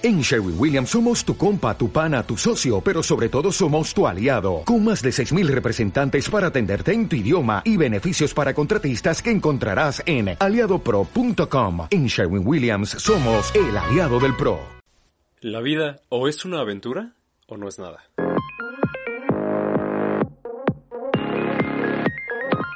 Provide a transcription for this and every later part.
En Sherwin Williams somos tu compa, tu pana, tu socio, pero sobre todo somos tu aliado, con más de 6.000 representantes para atenderte en tu idioma y beneficios para contratistas que encontrarás en aliadopro.com. En Sherwin Williams somos el aliado del PRO. La vida o es una aventura o no es nada.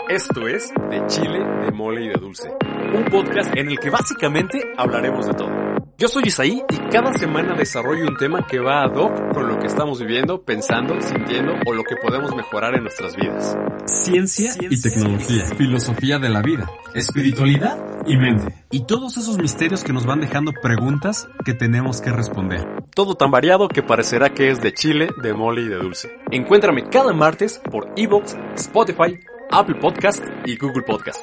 Esto es De Chile, de Mole y de Dulce, un podcast en el que básicamente hablaremos de todo. Yo soy Isaí y cada semana desarrollo un tema que va ad hoc con lo que estamos viviendo, pensando, sintiendo o lo que podemos mejorar en nuestras vidas. Ciencia, y tecnología, filosofía de la vida, espiritualidad y mente. Y todos esos misterios que nos van dejando preguntas que tenemos que responder. Todo tan variado que parecerá que es de chile, de mole y de dulce. Encuéntrame cada martes por Evox, Spotify, Apple Podcast y Google Podcast.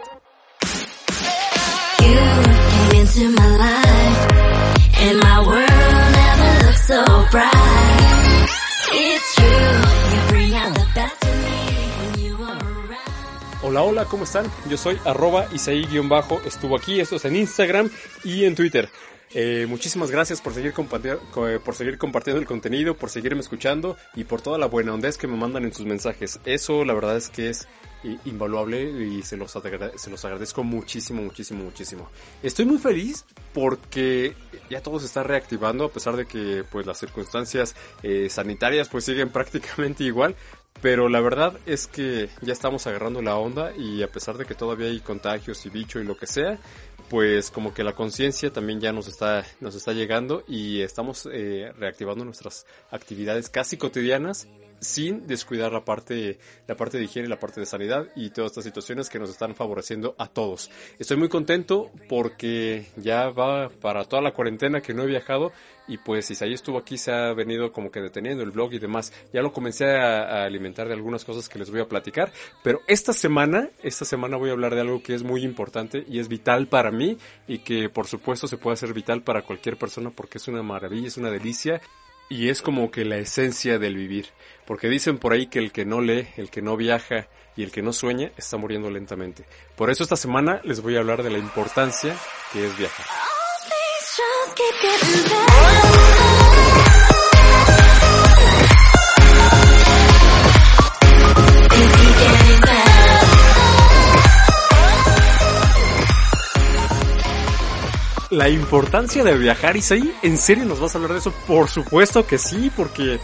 Hola, hola, ¿cómo están? Yo soy arroba Isaí-bajo, estuvo aquí, esto es en Instagram y en Twitter. Eh, muchísimas gracias por seguir, por seguir compartiendo el contenido, por seguirme escuchando y por toda la buena onda que me mandan en sus mensajes. Eso la verdad es que es invaluable y se los, se los agradezco muchísimo, muchísimo, muchísimo. Estoy muy feliz porque ya todo se está reactivando a pesar de que pues las circunstancias eh, sanitarias pues siguen prácticamente igual. Pero la verdad es que ya estamos agarrando la onda y a pesar de que todavía hay contagios y bicho y lo que sea, pues como que la conciencia también ya nos está, nos está llegando y estamos eh, reactivando nuestras actividades casi cotidianas sin descuidar la parte, la parte de higiene, la parte de sanidad y todas estas situaciones que nos están favoreciendo a todos. Estoy muy contento porque ya va para toda la cuarentena que no he viajado y pues Isaí estuvo aquí, se ha venido como que deteniendo el blog y demás. Ya lo comencé a, alimentar de algunas cosas que les voy a platicar, pero esta semana, esta semana voy a hablar de algo que es muy importante y es vital para mí y que por supuesto se puede hacer vital para cualquier persona porque es una maravilla, es una delicia y es como que la esencia del vivir. Porque dicen por ahí que el que no lee, el que no viaja y el que no sueña está muriendo lentamente. Por eso esta semana les voy a hablar de la importancia que es viajar. La importancia de viajar, Isaí, ¿en serio nos vas a hablar de eso? Por supuesto que sí, porque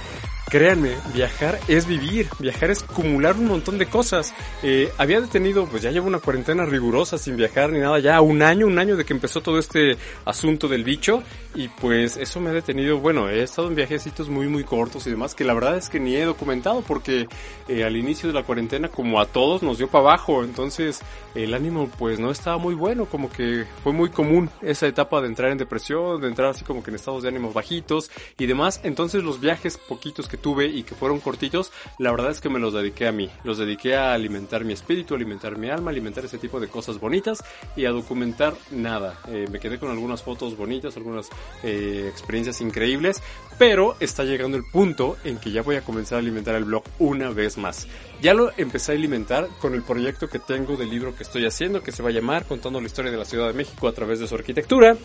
Créanme, viajar es vivir, viajar es acumular un montón de cosas. Eh, había detenido, pues ya llevo una cuarentena rigurosa sin viajar ni nada, ya un año, un año de que empezó todo este asunto del bicho y pues eso me ha detenido, bueno, he estado en viajecitos muy muy cortos y demás que la verdad es que ni he documentado porque eh, al inicio de la cuarentena como a todos nos dio para abajo, entonces el ánimo pues no estaba muy bueno, como que fue muy común esa etapa de entrar en depresión, de entrar así como que en estados de ánimos bajitos y demás, entonces los viajes poquitos que tuve y que fueron cortitos, la verdad es que me los dediqué a mí. Los dediqué a alimentar mi espíritu, alimentar mi alma, alimentar ese tipo de cosas bonitas y a documentar nada. Eh, me quedé con algunas fotos bonitas, algunas eh, experiencias increíbles, pero está llegando el punto en que ya voy a comenzar a alimentar el blog una vez más. Ya lo empecé a alimentar con el proyecto que tengo del libro que estoy haciendo, que se va a llamar Contando la historia de la Ciudad de México a través de su arquitectura.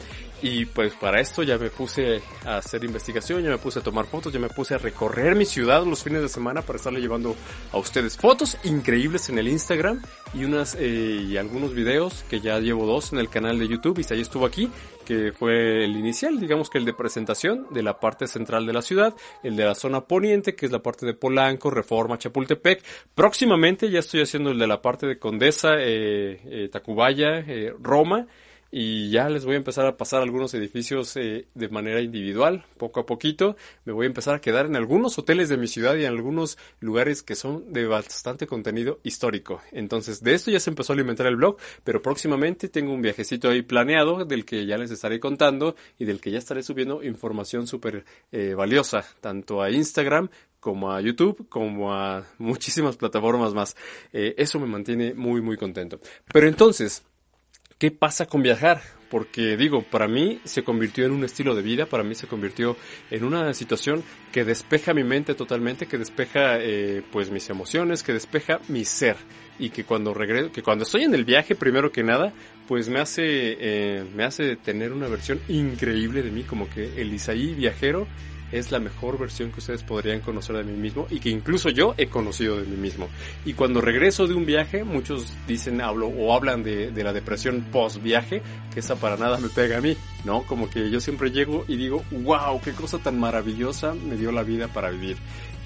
Y pues para esto ya me puse a hacer investigación, ya me puse a tomar fotos, ya me puse a recorrer mi ciudad los fines de semana para estarle llevando a ustedes fotos increíbles en el Instagram y unas eh, y algunos videos que ya llevo dos en el canal de YouTube y ahí estuvo aquí que fue el inicial, digamos que el de presentación de la parte central de la ciudad, el de la zona poniente, que es la parte de Polanco, Reforma, Chapultepec. Próximamente ya estoy haciendo el de la parte de Condesa, eh, eh, Tacubaya, eh, Roma y ya les voy a empezar a pasar algunos edificios eh, de manera individual, poco a poquito. Me voy a empezar a quedar en algunos hoteles de mi ciudad y en algunos lugares que son de bastante contenido histórico. Entonces, de esto ya se empezó a alimentar el blog, pero próximamente tengo un viajecito ahí planeado del que ya les estaré contando y del que ya estaré subiendo información súper eh, valiosa, tanto a Instagram como a YouTube, como a muchísimas plataformas más. Eh, eso me mantiene muy, muy contento. Pero entonces, ¿Qué pasa con viajar? porque digo, para mí se convirtió en un estilo de vida, para mí se convirtió en una situación que despeja mi mente totalmente, que despeja eh, pues mis emociones, que despeja mi ser y que cuando regreso, que cuando estoy en el viaje, primero que nada, pues me hace, eh, me hace tener una versión increíble de mí, como que el Isaí viajero es la mejor versión que ustedes podrían conocer de mí mismo y que incluso yo he conocido de mí mismo. Y cuando regreso de un viaje, muchos dicen, hablo o hablan de, de la depresión post viaje, que esa para nada me pega a mí, ¿no? Como que yo siempre llego y digo, wow, qué cosa tan maravillosa me dio la vida para vivir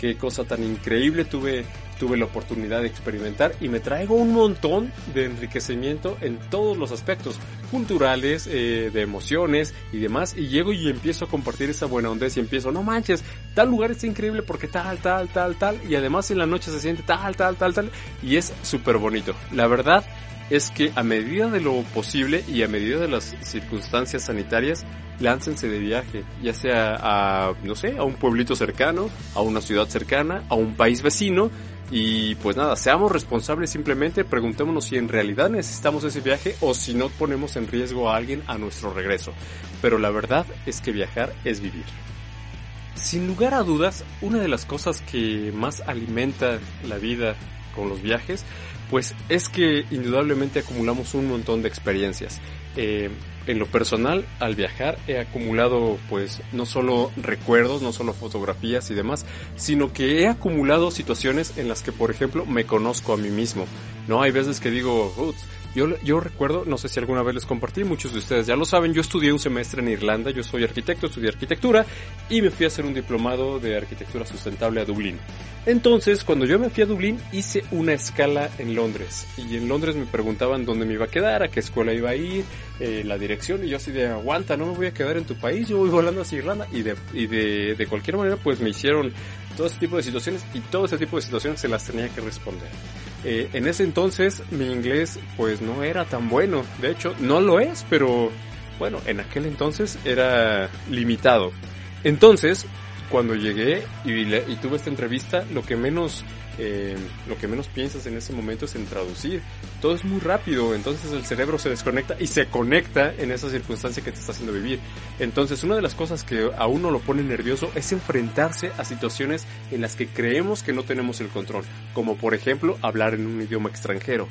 qué cosa tan increíble. Tuve, tuve la oportunidad de experimentar y me traigo un montón de enriquecimiento en todos los aspectos culturales, eh, de emociones y demás. Y llego y empiezo a compartir esa buena onda y empiezo, no manches, tal lugar está increíble porque tal, tal, tal, tal y además en la noche se siente tal, tal, tal, tal. Y es súper bonito. La verdad es que a medida de lo posible y a medida de las circunstancias sanitarias, láncense de viaje, ya sea a, no sé, a un pueblito cercano, a una ciudad cercana, a un país vecino, y pues nada, seamos responsables simplemente, preguntémonos si en realidad necesitamos ese viaje o si no ponemos en riesgo a alguien a nuestro regreso. Pero la verdad es que viajar es vivir. Sin lugar a dudas, una de las cosas que más alimenta la vida con los viajes pues es que indudablemente acumulamos un montón de experiencias. Eh, en lo personal, al viajar he acumulado pues no solo recuerdos, no solo fotografías y demás, sino que he acumulado situaciones en las que, por ejemplo, me conozco a mí mismo. No hay veces que digo, yo, yo recuerdo, no sé si alguna vez les compartí, muchos de ustedes ya lo saben, yo estudié un semestre en Irlanda, yo soy arquitecto, estudié arquitectura y me fui a hacer un diplomado de arquitectura sustentable a Dublín. Entonces, cuando yo me fui a Dublín, hice una escala en Londres y en Londres me preguntaban dónde me iba a quedar, a qué escuela iba a ir, eh, la dirección y yo así de aguanta, no me voy a quedar en tu país, yo voy volando hacia Irlanda y de, y de, de cualquier manera pues me hicieron todo ese tipo de situaciones y todo ese tipo de situaciones se las tenía que responder. Eh, en ese entonces mi inglés pues no era tan bueno, de hecho no lo es, pero bueno, en aquel entonces era limitado. Entonces, cuando llegué y, y tuve esta entrevista, lo que menos eh, lo que menos piensas en ese momento es en traducir. Todo es muy rápido, entonces el cerebro se desconecta y se conecta en esa circunstancia que te está haciendo vivir. Entonces una de las cosas que a uno lo pone nervioso es enfrentarse a situaciones en las que creemos que no tenemos el control, como por ejemplo hablar en un idioma extranjero.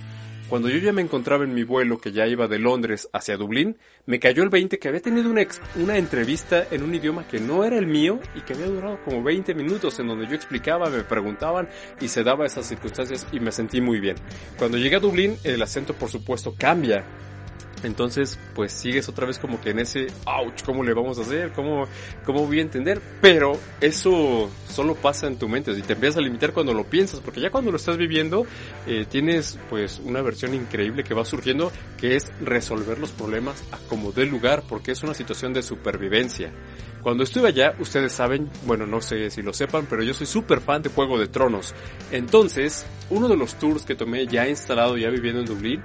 Cuando yo ya me encontraba en mi vuelo que ya iba de Londres hacia Dublín, me cayó el 20 que había tenido una, entrevista en un idioma que no era el mío y que había durado como 20 minutos en donde yo explicaba, me preguntaban y se daba esas circunstancias y me sentí muy bien. Cuando llegué a Dublín, el acento por supuesto cambia entonces, pues sigues otra vez como que en ese, ouch, ¿cómo le vamos a hacer? ¿Cómo, cómo voy a entender? Pero eso solo pasa en tu mente y te empiezas a limitar cuando lo piensas, porque ya cuando lo estás viviendo, eh, tienes pues una versión increíble que va surgiendo, que es resolver los problemas como dé lugar, porque es una situación de supervivencia. Cuando estuve allá, ustedes saben, bueno, no sé si lo sepan, pero yo soy súper fan de Juego de Tronos. Entonces, uno de los tours que tomé ya instalado, ya viviendo en Dublín,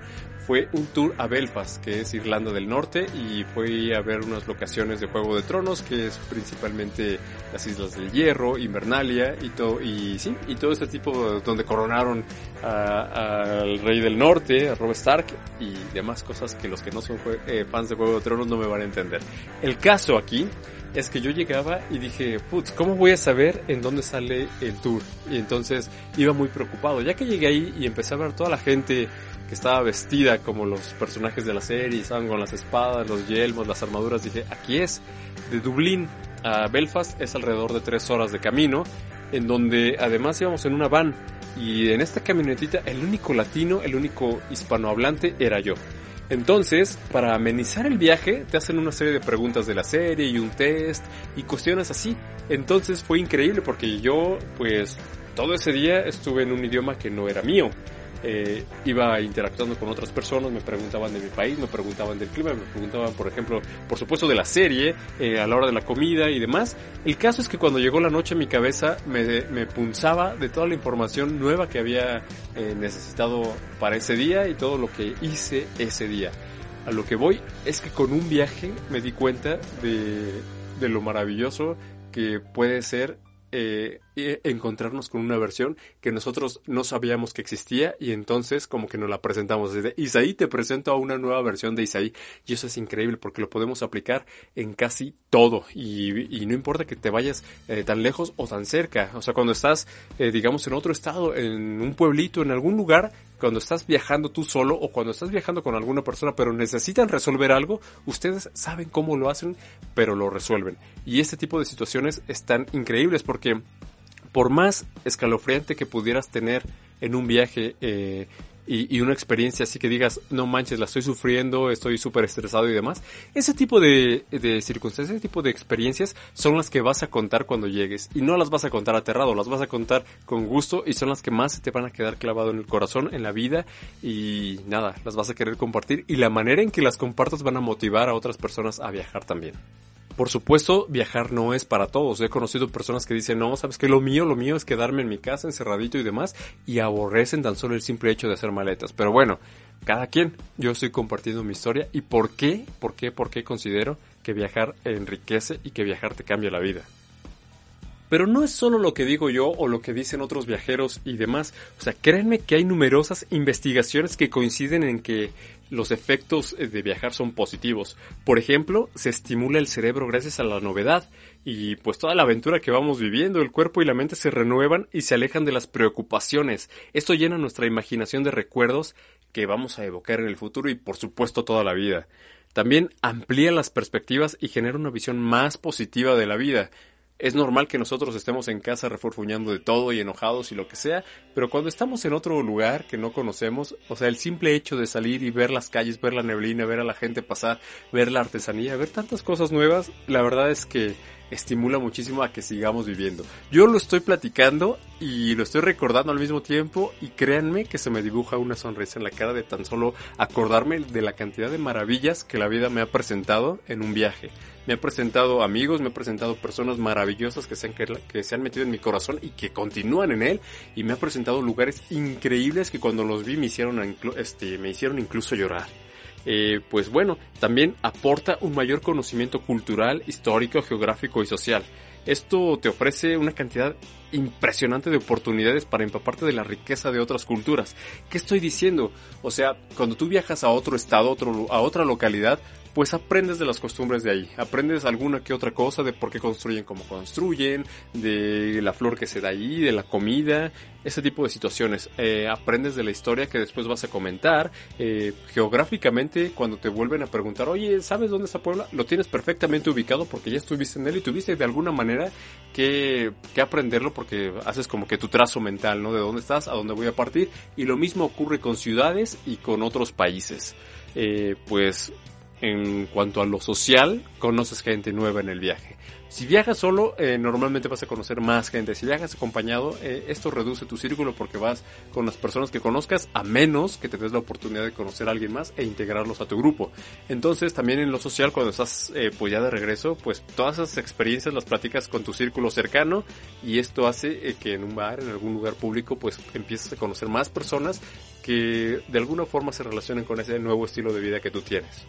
fue un tour a Belfast, que es Irlanda del Norte, y fui a ver unas locaciones de Juego de Tronos, que es principalmente las Islas del Hierro, Invernalia, y todo, y sí, y todo este tipo donde coronaron al Rey del Norte, a Rob Stark, y demás cosas que los que no son eh, fans de Juego de Tronos no me van a entender. El caso aquí es que yo llegaba y dije, putz, ¿cómo voy a saber en dónde sale el tour? Y entonces iba muy preocupado, ya que llegué ahí y empecé a ver toda la gente que estaba vestida como los personajes de la serie, estaban con las espadas, los yelmos, las armaduras. Dije, aquí es. De Dublín a Belfast es alrededor de tres horas de camino, en donde además íbamos en una van. Y en esta camionetita el único latino, el único hispanohablante era yo. Entonces, para amenizar el viaje, te hacen una serie de preguntas de la serie y un test y cuestiones así. Entonces fue increíble porque yo, pues, todo ese día estuve en un idioma que no era mío eh, iba interactuando con otras personas, me preguntaban de mi país, me preguntaban del clima, me preguntaban, por ejemplo, por supuesto de la serie, eh, a la hora de la comida y demás. El caso es que cuando llegó la noche mi cabeza me, me punzaba de toda la información nueva que había eh, necesitado para ese día y todo lo que hice ese día. A lo que voy es que con un viaje me di cuenta de, de lo maravilloso que puede ser eh, encontrarnos con una versión que nosotros no sabíamos que existía y entonces como que nos la presentamos. Desde Isaí te presento a una nueva versión de Isaí y eso es increíble porque lo podemos aplicar en casi todo y, no importa que te vayas eh, tan lejos o tan cerca. O sea, cuando estás, eh, digamos, en otro estado, en un pueblito, en algún lugar, cuando estás viajando tú solo o cuando estás viajando con alguna persona pero necesitan resolver algo, ustedes saben cómo lo hacen, pero lo resuelven. Y este tipo de situaciones están increíbles porque por más escalofriante que pudieras tener en un viaje eh, y, una experiencia así que digas, no manches, la estoy sufriendo, estoy súper estresado y demás, ese tipo de, de, circunstancias, ese tipo de experiencias son las que vas a contar cuando llegues. Y no las vas a contar aterrado, las vas a contar con gusto y son las que más te van a quedar clavado en el corazón, en la vida y nada, las vas a querer compartir y la manera en que las compartas van a motivar a otras personas a viajar también. Por supuesto, viajar no es para todos. He conocido personas que dicen, no, sabes que lo mío, lo mío es quedarme en mi casa encerradito y demás, y aborrecen tan solo el simple hecho de hacer maletas. Pero bueno, cada quien. Yo estoy compartiendo mi historia y por qué, por qué, por qué considero que viajar enriquece y que viajar te cambia la vida. Pero no es solo lo que digo yo o lo que dicen otros viajeros y demás. O sea, créanme que hay numerosas investigaciones que coinciden en que los efectos eh, de viajar son positivos. Por ejemplo, se estimula el cerebro gracias a la novedad y pues toda la aventura que vamos viviendo, el cuerpo y la mente se renuevan y se alejan de las preocupaciones. Esto llena nuestra imaginación de recuerdos que vamos a evocar en el futuro y por supuesto toda la vida. También amplía las perspectivas y genera una visión más positiva de la vida. Es normal que nosotros estemos en casa reforfuñando de todo y enojados y lo que sea, pero cuando estamos en otro lugar que no conocemos, o sea, el simple hecho de salir y ver las calles, ver la neblina, ver a la gente pasar, ver la artesanía, ver tantas cosas nuevas, la verdad es que estimula muchísimo a que sigamos viviendo. Yo lo estoy platicando y lo estoy recordando al mismo tiempo y créanme que se me dibuja una sonrisa en la cara de tan solo acordarme de la cantidad de maravillas que la vida me ha presentado en un viaje. Me ha presentado amigos, me ha presentado personas maravillosas que se han, que se han metido en mi corazón y que continúan en él y me ha presentado lugares increíbles que cuando los vi me hicieron, este, me hicieron incluso llorar. Eh, pues bueno, también aporta un mayor conocimiento cultural, histórico, geográfico y social. Esto te ofrece una cantidad impresionante de oportunidades para empaparte de la riqueza de otras culturas. ¿Qué estoy diciendo? O sea, cuando tú viajas a otro estado, a otra localidad, pues aprendes de las costumbres de ahí, aprendes alguna que otra cosa de por qué construyen como construyen, de la flor que se da ahí, de la comida, ese tipo de situaciones. Eh, aprendes de la historia que después vas a comentar. Eh, geográficamente, cuando te vuelven a preguntar, oye, ¿sabes dónde está Puebla? Lo tienes perfectamente ubicado porque ya estuviste en él y tuviste de alguna manera que, que aprenderlo porque haces como que tu trazo mental, ¿no? De dónde estás, a dónde voy a partir. Y lo mismo ocurre con ciudades y con otros países. Eh, pues en cuanto a lo social, conoces gente nueva en el viaje. Si viajas solo, eh, normalmente vas a conocer más gente. Si viajas acompañado, eh, esto reduce tu círculo porque vas con las personas que conozcas, a menos que te des la oportunidad de conocer a alguien más e integrarlos a tu grupo. Entonces, también en lo social, cuando estás eh, pues ya de regreso, pues todas esas experiencias las platicas con tu círculo cercano y esto hace que en un bar, en algún lugar público, pues empieces a conocer más personas que de alguna forma se relacionen con ese nuevo estilo de vida que tú tienes.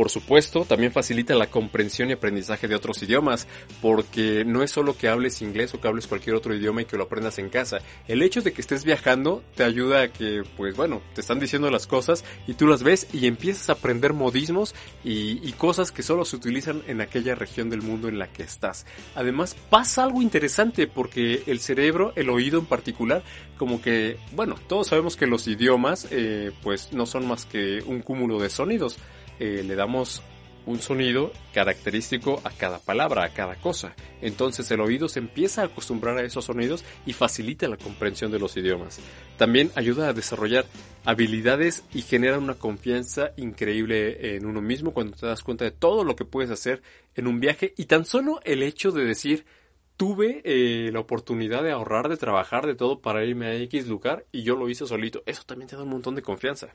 Por supuesto, también facilita la comprensión y aprendizaje de otros idiomas, porque no es solo que hables inglés o que hables cualquier otro idioma y que lo aprendas en casa. El hecho de que estés viajando te ayuda a que, pues bueno, te están diciendo las cosas y tú las ves y empiezas a aprender modismos y, cosas que solo se utilizan en aquella región del mundo en la que estás. Además, pasa algo interesante porque el cerebro, el oído en particular, como que, bueno, todos sabemos que los idiomas, eh, pues no son más que un cúmulo de sonidos. Eh, le damos un sonido característico a cada palabra, a cada cosa. Entonces el oído se empieza a acostumbrar a esos sonidos y facilita la comprensión de los idiomas. También ayuda a desarrollar habilidades y genera una confianza increíble en uno mismo cuando te das cuenta de todo lo que puedes hacer en un viaje y tan solo el hecho de decir tuve eh, la oportunidad de ahorrar, de trabajar, de todo para irme a X lugar y yo lo hice solito. Eso también te da un montón de confianza.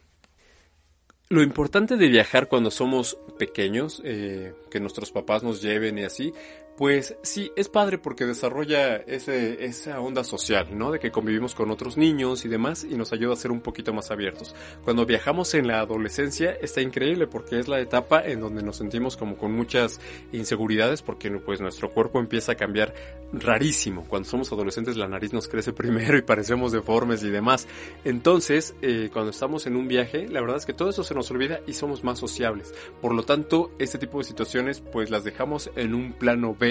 Lo importante de viajar cuando somos pequeños, eh, que nuestros papás nos lleven y así, Pues sí, es padre porque desarrolla ese, esa onda social, ¿no? De que convivimos con otros niños y demás y nos ayuda a ser un poquito más abiertos. Cuando viajamos en la adolescencia está increíble porque es la etapa en donde nos sentimos como con muchas inseguridades porque pues nuestro cuerpo empieza a cambiar rarísimo. Cuando somos adolescentes la nariz nos crece primero y parecemos deformes y demás. Entonces, eh, cuando estamos en un viaje, la verdad es que todo eso se nos olvida y somos más sociables. Por lo tanto, este tipo de situaciones pues las dejamos en un plano B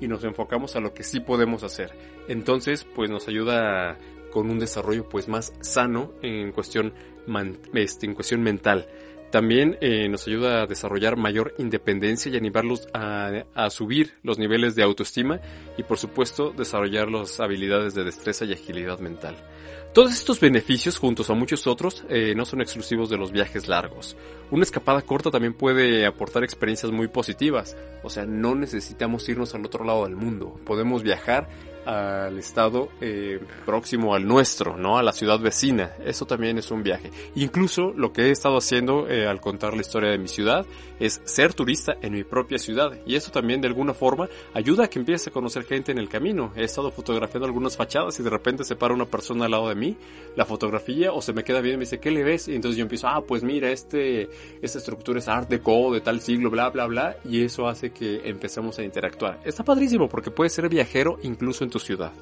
y nos enfocamos a lo que sí podemos hacer. Entonces, pues nos ayuda con un desarrollo pues más sano en cuestión, este, en cuestión mental. También eh, nos ayuda a desarrollar mayor independencia y animarlos a, subir los niveles de autoestima y por supuesto desarrollar las habilidades de destreza y agilidad mental. Todos estos beneficios, juntos a muchos otros, eh, no son exclusivos de los viajes largos. Una escapada corta también puede aportar experiencias muy positivas. O sea, no necesitamos irnos al otro lado del mundo. Podemos viajar al estado eh, próximo al nuestro, ¿no? A la ciudad vecina. Eso también es un viaje. Incluso lo que he estado haciendo eh, al contar la historia de mi ciudad es ser turista en mi propia ciudad. Y eso también de alguna forma ayuda a que empiece a conocer gente en el camino. He estado fotografiando algunas fachadas y de repente se para una persona al lado de mí, la fotografía o se me queda bien y me dice, ¿qué le ves? Y entonces yo empiezo, ah, pues mira, este, esta estructura es art deco de tal siglo, bla, bla, bla. Y eso hace que empecemos a interactuar. Está padrísimo porque puedes ser viajero incluso en tu ciudad.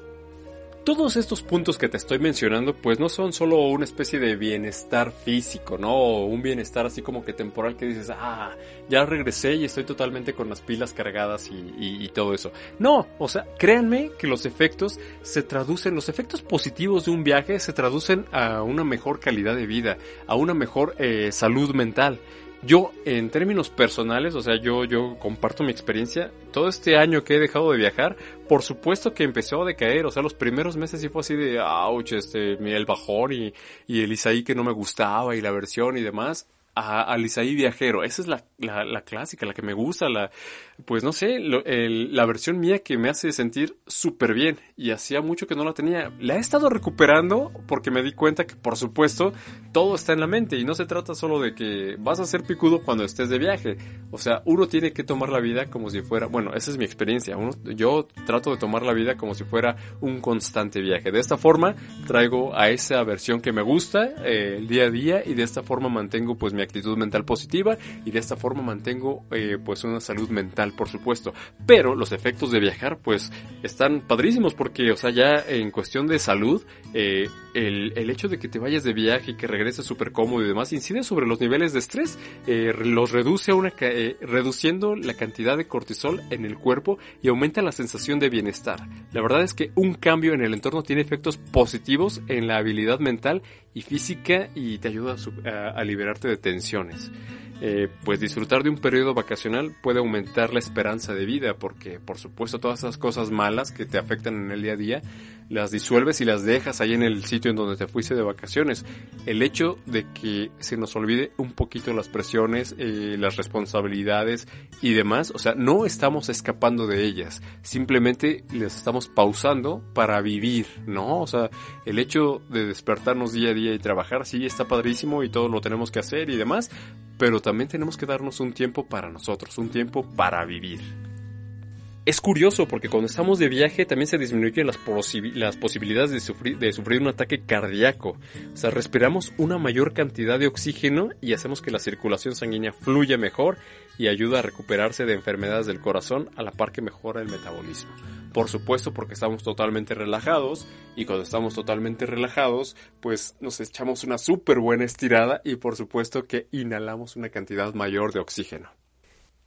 Todos estos puntos que te estoy mencionando pues no son solo una especie de bienestar físico, ¿no? Un bienestar así como que temporal que dices, ah, ya regresé y estoy totalmente con las pilas cargadas y todo eso. No, o sea, créanme que los efectos se traducen, los efectos positivos de un viaje se traducen a una mejor calidad de vida, a una mejor eh, salud mental. Yo, en términos personales, o sea, yo, yo comparto mi experiencia. Todo este año que he dejado de viajar, por supuesto que empezó a decaer. O sea, los primeros meses sí fue así de, ouch, este, el bajón y, y el Isaí que no me gustaba y la versión y demás a, al Isaí viajero. Esa es la, la, la, clásica, la que me gusta, la, pues no sé, lo, el, la versión mía que me hace sentir súper bien. Y hacía mucho que no la tenía. La he estado recuperando porque me di cuenta que, por supuesto, todo está en la mente. Y no se trata solo de que vas a ser picudo cuando estés de viaje. O sea, uno tiene que tomar la vida como si fuera, bueno, esa es mi experiencia. Uno, yo trato de tomar la vida como si fuera un constante viaje. De esta forma, traigo a esa versión que me gusta eh, el día a día y de esta forma mantengo pues mi actitud mental positiva y de esta forma mantengo eh, pues una salud mental por supuesto pero los efectos de viajar pues están padrísimos porque o sea ya en cuestión de salud eh, el, el, hecho de que te vayas de viaje y que regreses súper cómodo y demás incide sobre los niveles de estrés eh, los reduce a una eh, reduciendo la cantidad de cortisol en el cuerpo y aumenta la sensación de bienestar la verdad es que un cambio en el entorno tiene efectos positivos en la habilidad mental y física y te ayuda a, liberarte de tensiones. Eh, pues disfrutar de un periodo vacacional puede aumentar la esperanza de vida porque por supuesto todas esas cosas malas que te afectan en el día a día las disuelves y las dejas ahí en el sitio en donde te fuiste de vacaciones. El hecho de que se nos olvide un poquito las presiones, eh, las responsabilidades y demás, o sea, no estamos escapando de ellas, simplemente las estamos pausando para vivir, ¿no? O sea, el hecho de despertarnos día a día y trabajar, sí, está padrísimo y todo lo tenemos que hacer y demás, pero también tenemos que darnos un tiempo para nosotros, un tiempo para vivir. Es curioso porque cuando estamos de viaje también se disminuyen las, posibilidades de sufrir, de sufrir un ataque cardíaco. O sea, respiramos una mayor cantidad de oxígeno y hacemos que la circulación sanguínea fluya mejor y ayuda a recuperarse de enfermedades del corazón a la par que mejora el metabolismo. Por supuesto porque estamos totalmente relajados y cuando estamos totalmente relajados pues nos echamos una súper buena estirada y por supuesto que inhalamos una cantidad mayor de oxígeno.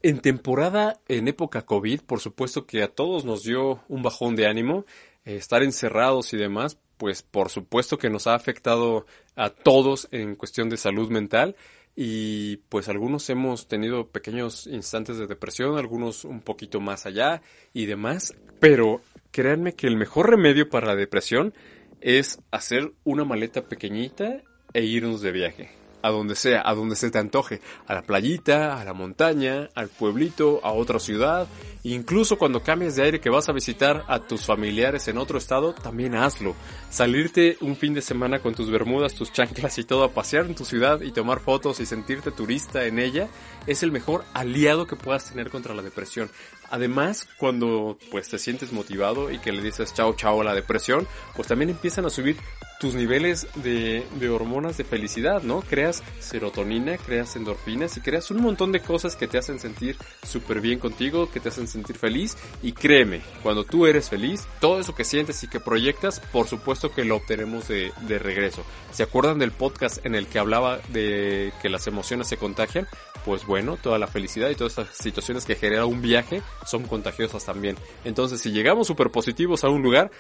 En temporada, en época COVID, por supuesto que a todos nos dio un bajón de ánimo, eh, estar encerrados y demás, pues por supuesto que nos ha afectado a todos en cuestión de salud mental. Y pues algunos hemos tenido pequeños instantes de depresión, algunos un poquito más allá y demás, pero créanme que el mejor remedio para la depresión es hacer una maleta pequeñita e irnos de viaje a donde sea, a donde se te antoje, a la playita, a la montaña, al pueblito, a otra ciudad, incluso cuando cambies de aire que vas a visitar a tus familiares en otro estado, también hazlo. Salirte un fin de semana con tus bermudas, tus chanclas y todo a pasear en tu ciudad y tomar fotos y sentirte turista en ella es el mejor aliado que puedas tener contra la depresión. Además, cuando pues te sientes motivado y que le dices chao chao a la depresión, pues también empiezan a subir tus niveles de, hormonas de felicidad, ¿no? Creas serotonina, creas endorfinas y creas un montón de cosas que te hacen sentir súper bien contigo, que te hacen sentir feliz. Y créeme, cuando tú eres feliz, todo eso que sientes y que proyectas, por supuesto que lo obtenemos de, de regreso. ¿Se acuerdan del podcast en el que hablaba de que las emociones se contagian? Pues bueno, toda la felicidad y todas estas situaciones que genera un viaje son contagiosas también. Entonces, si llegamos súper positivos a un lugar,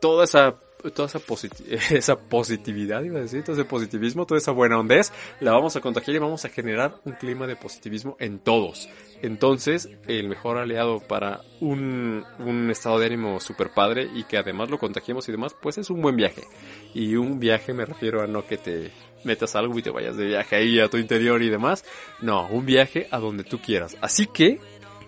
toda esa toda esa, esa positividad, iba a decir, todo ese positivismo, toda esa buena ondez, la vamos a contagiar y vamos a generar un clima de positivismo en todos. Entonces, el mejor aliado para un, un estado de ánimo super padre y que además lo contagiemos y demás, pues es un buen viaje. Y un viaje me refiero a no que te metas algo y te vayas de viaje ahí a tu interior y demás. No, un viaje a donde tú quieras. Así que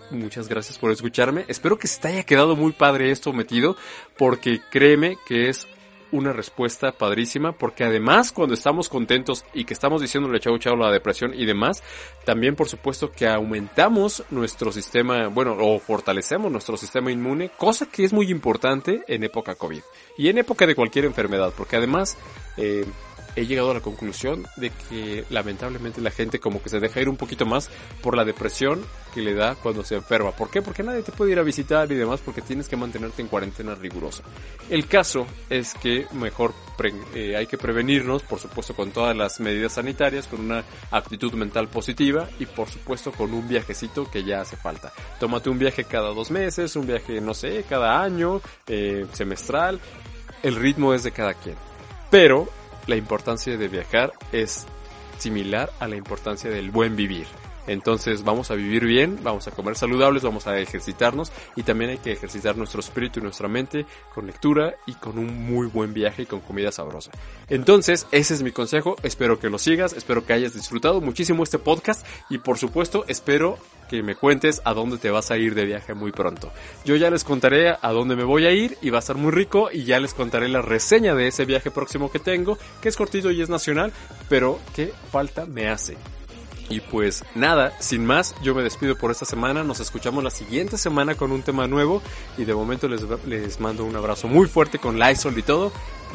Muchas gracias por escucharme. Espero que se te haya quedado muy padre esto metido, porque créeme que es una respuesta padrísima, porque además cuando estamos contentos y que estamos diciéndole chau chau la depresión y demás, también por supuesto que aumentamos nuestro sistema, bueno, o fortalecemos nuestro sistema inmune, cosa que es muy importante en época COVID y en época de cualquier enfermedad, porque además eh, he llegado a la conclusión de que lamentablemente la gente como que se deja ir un poquito más por la depresión que le da cuando se enferma. ¿Por qué? Porque nadie te puede ir a visitar y demás porque tienes que mantenerte en cuarentena rigurosa. El caso es que mejor eh, hay que prevenirnos, por supuesto con todas las medidas sanitarias, con una actitud mental positiva y por supuesto con un viajecito que ya hace falta. Tómate un viaje cada dos meses, un viaje no sé, cada año, eh, semestral. El ritmo es de cada quien. Pero la importancia de viajar es similar a la importancia del buen vivir. Entonces vamos a vivir bien, vamos a comer saludables, vamos a ejercitarnos y también hay que ejercitar nuestro espíritu y nuestra mente con lectura y con un muy buen viaje y con comida sabrosa. Entonces ese es mi consejo, espero que lo sigas, espero que hayas disfrutado muchísimo este podcast y por supuesto espero que me cuentes a dónde te vas a ir de viaje muy pronto. Yo ya les contaré a dónde me voy a ir y va a estar muy rico y ya les contaré la reseña de ese viaje próximo que tengo, que es cortito y es nacional, pero que falta me hace. Y pues nada, sin más, yo me despido por esta semana. Nos escuchamos la siguiente semana con un tema nuevo. Y de momento les, les mando un abrazo muy fuerte con Lysol y todo.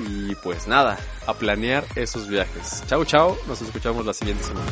Y pues nada, a planear esos viajes. Chao, chao. Nos escuchamos la siguiente semana.